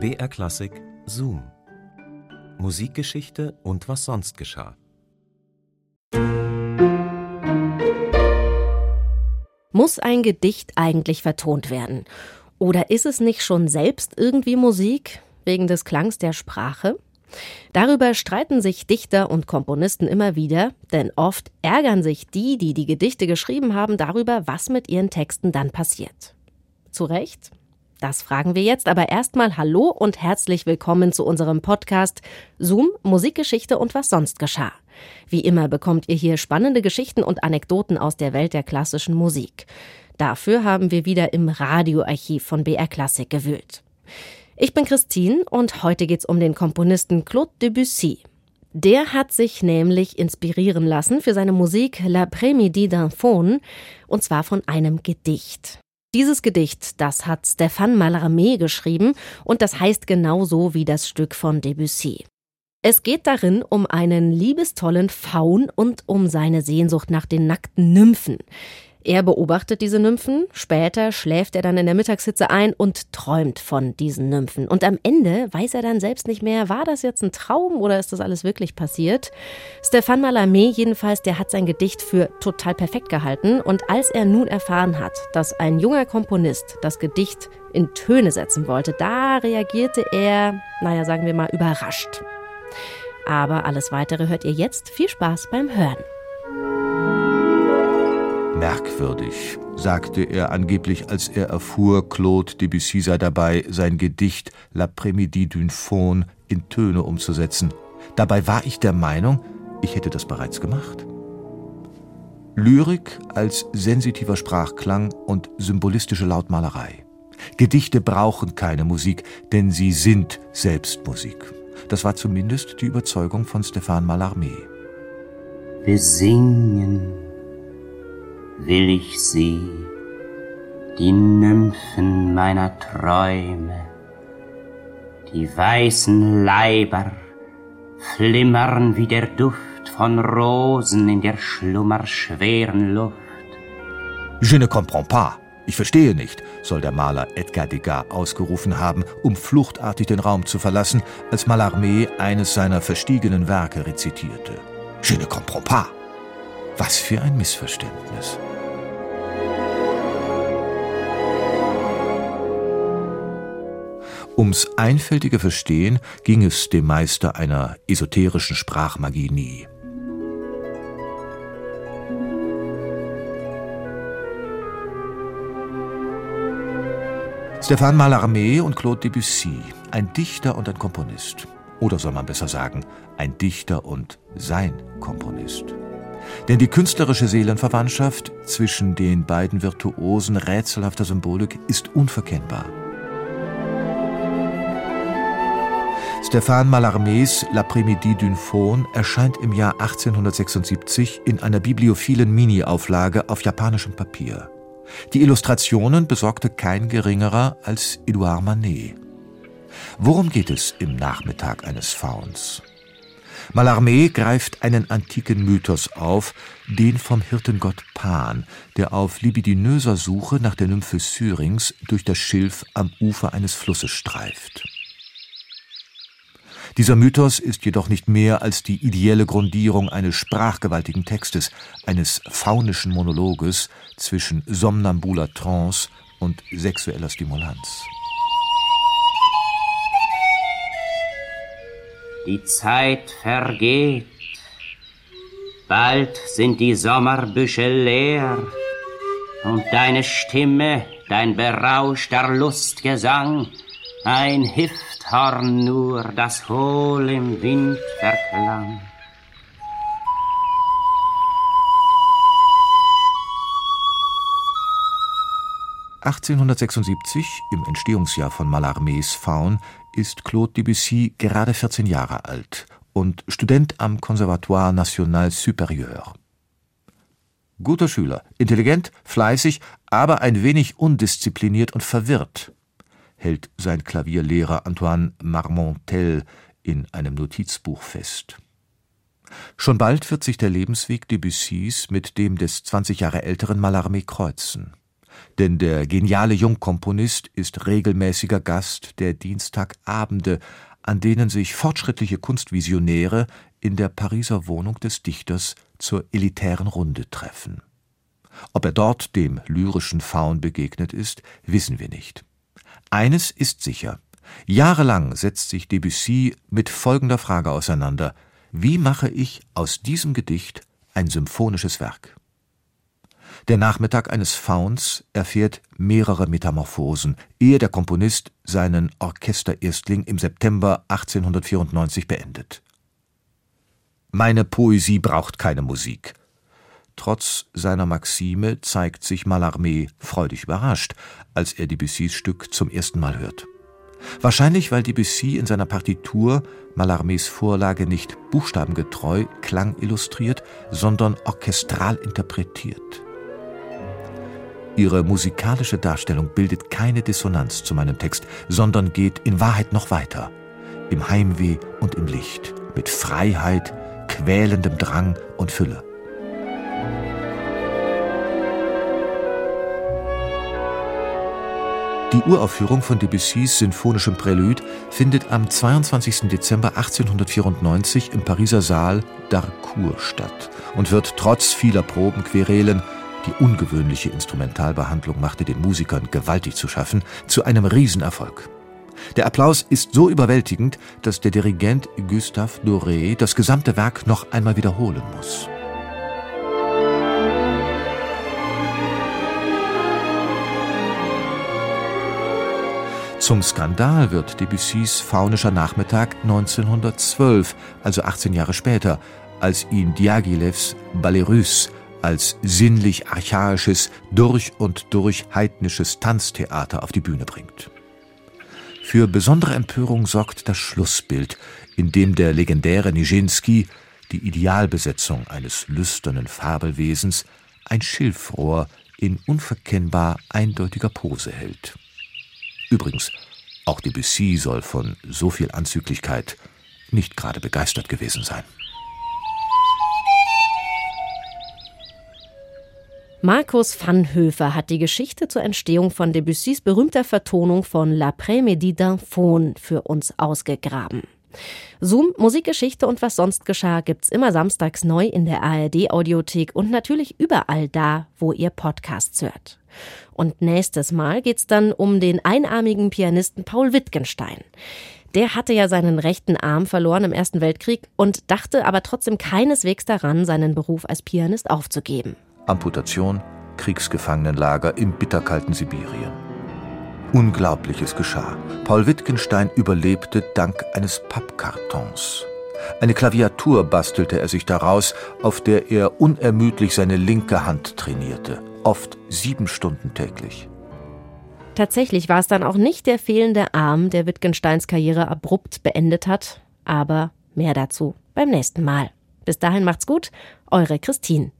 BR Klassik Zoom. Musikgeschichte und was sonst geschah. Muss ein Gedicht eigentlich vertont werden? Oder ist es nicht schon selbst irgendwie Musik, wegen des Klangs der Sprache? Darüber streiten sich Dichter und Komponisten immer wieder, denn oft ärgern sich die, die die Gedichte geschrieben haben, darüber, was mit ihren Texten dann passiert. Zu Recht? Das fragen wir jetzt, aber erstmal Hallo und herzlich willkommen zu unserem Podcast Zoom, Musikgeschichte und was sonst geschah. Wie immer bekommt ihr hier spannende Geschichten und Anekdoten aus der Welt der klassischen Musik. Dafür haben wir wieder im Radioarchiv von BR Klassik gewühlt. Ich bin Christine und heute geht's um den Komponisten Claude Debussy. Der hat sich nämlich inspirieren lassen für seine Musik L'après-midi d'un faune, und zwar von einem Gedicht. Dieses Gedicht, das hat Stéphane Mallarmé geschrieben und das heißt genauso wie das Stück von Debussy. Es geht darin um einen liebestollen Faun und um seine Sehnsucht nach den nackten Nymphen. Er beobachtet diese Nymphen, später schläft er dann in der Mittagshitze ein und träumt von diesen Nymphen. Und am Ende weiß er dann selbst nicht mehr, war das jetzt ein Traum oder ist das alles wirklich passiert? Stéphane Mallarmé jedenfalls, der hat sein Gedicht für total perfekt gehalten und als er nun erfahren hat, dass ein junger Komponist das Gedicht in Töne setzen wollte, da reagierte er, naja, sagen wir mal, überrascht. Aber alles weitere hört ihr jetzt. Viel Spaß beim Hören. Merkwürdig, sagte er angeblich, als er erfuhr, Claude Debussy sei dabei, sein Gedicht L'après-midi d'une faune in Töne umzusetzen. Dabei war ich der Meinung, ich hätte das bereits gemacht. Lyrik als sensitiver Sprachklang und symbolistische Lautmalerei. Gedichte brauchen keine Musik, denn sie sind selbst Musik. Das war zumindest die Überzeugung von Stéphane Mallarmé. Besingen will ich sie, die Nymphen meiner Träume, die weißen Leiber flimmern wie der Duft von Rosen in der schlummerschweren Luft. Je ne comprends pas. Ich verstehe nicht, soll der Maler Edgar Degas ausgerufen haben, um fluchtartig den Raum zu verlassen, als Mallarmé eines seiner verstiegenen Werke rezitierte. Je ne comprends pas. Was für ein Missverständnis. Ums einfältige Verstehen ging es dem Meister einer esoterischen Sprachmagie nie. Stéphane Mallarmé und Claude Debussy, ein Dichter und ein Komponist. Oder soll man besser sagen, ein Dichter und sein Komponist. Denn die künstlerische Seelenverwandtschaft zwischen den beiden Virtuosen rätselhafter Symbolik ist unverkennbar. Stéphane Mallarmés L'après-midi d'une faune erscheint im Jahr 1876 in einer bibliophilen Mini-Auflage auf japanischem Papier. Die Illustrationen besorgte kein geringerer als Edouard Manet. Worum geht es im Nachmittag eines Fauns? Mallarmé greift einen antiken Mythos auf, den vom Hirtengott Pan, der auf libidinöser Suche nach der Nymphe Syrinx durch das Schilf am Ufer eines Flusses streift. Dieser Mythos ist jedoch nicht mehr als die ideelle Grundierung eines sprachgewaltigen Textes, eines faunischen Monologes zwischen somnambuler Trance und sexueller Stimulanz. Die Zeit vergeht, bald sind die Sommerbüsche leer und deine Stimme, dein berauschter Lustgesang, ein Hift Horn nur, das hohl im Wind verklang. (1876), im Entstehungsjahr von Mallarmés Faun, ist Claude Debussy gerade 14 Jahre alt und Student am Conservatoire National Supérieur. Guter Schüler, intelligent, fleißig, aber ein wenig undiszipliniert und verwirrt hält sein Klavierlehrer Antoine Marmontel in einem Notizbuch fest. Schon bald wird sich der Lebensweg Debussys mit dem des 20 Jahre älteren Mallarmé kreuzen. Denn der geniale Jungkomponist ist regelmäßiger Gast der Dienstagabende, an denen sich fortschrittliche Kunstvisionäre in der Pariser Wohnung des Dichters zur elitären Runde treffen. Ob er dort dem lyrischen Faun begegnet ist, wissen wir nicht. Eines ist sicher. Jahrelang setzt sich Debussy mit folgender Frage auseinander: Wie mache ich aus diesem Gedicht ein symphonisches Werk? Der Nachmittag eines Fauns erfährt mehrere Metamorphosen, ehe der Komponist seinen Orchestererstling im September 1894 beendet. Meine Poesie braucht keine Musik. Trotz seiner Maxime zeigt sich Mallarmé freudig überrascht, als er Debussys Stück zum ersten Mal hört. Wahrscheinlich, weil Debussy in seiner Partitur Mallarmés Vorlage nicht buchstabengetreu Klang illustriert, sondern orchestral interpretiert. Ihre musikalische Darstellung bildet keine Dissonanz zu meinem Text, sondern geht in Wahrheit noch weiter. Im Heimweh und im Licht, mit Freiheit, quälendem Drang und Fülle. Die Uraufführung von Debussys sinfonischem Prälude findet am 22. Dezember 1894 im Pariser Saal d'Harcourt statt und wird trotz vieler Probenquerelen die ungewöhnliche Instrumentalbehandlung machte den Musikern gewaltig zu schaffen, zu einem Riesenerfolg. Der Applaus ist so überwältigend, dass der Dirigent Gustave Doré das gesamte Werk noch einmal wiederholen muss. Zum Skandal wird Debussys Faunischer Nachmittag 1912, also 18 Jahre später, als ihn Diaghilevs Ballet Russe als sinnlich archaisches, durch und durch heidnisches Tanztheater auf die Bühne bringt. Für besondere Empörung sorgt das Schlussbild, in dem der legendäre Nijinsky, die Idealbesetzung eines lüsternen Fabelwesens, ein Schilfrohr in unverkennbar eindeutiger Pose hält. Übrigens, auch Debussy soll von so viel Anzüglichkeit nicht gerade begeistert gewesen sein. Markus Vanhöfer hat die Geschichte zur Entstehung von Debussys berühmter Vertonung von L'après-midi d'un Faune für uns ausgegraben. Zoom, Musikgeschichte und was sonst geschah gibt's immer samstags neu in der ARD Audiothek und natürlich überall da, wo ihr Podcasts hört. Und nächstes Mal geht's dann um den einarmigen Pianisten Paul Wittgenstein. Der hatte ja seinen rechten Arm verloren im Ersten Weltkrieg und dachte aber trotzdem keineswegs daran, seinen Beruf als Pianist aufzugeben. Amputation, Kriegsgefangenenlager im bitterkalten Sibirien. Unglaubliches geschah. Paul Wittgenstein überlebte dank eines Pappkartons. Eine Klaviatur bastelte er sich daraus, auf der er unermüdlich seine linke Hand trainierte, oft sieben Stunden täglich. Tatsächlich war es dann auch nicht der fehlende Arm, der Wittgensteins Karriere abrupt beendet hat, aber mehr dazu beim nächsten Mal. Bis dahin macht's gut, eure Christine.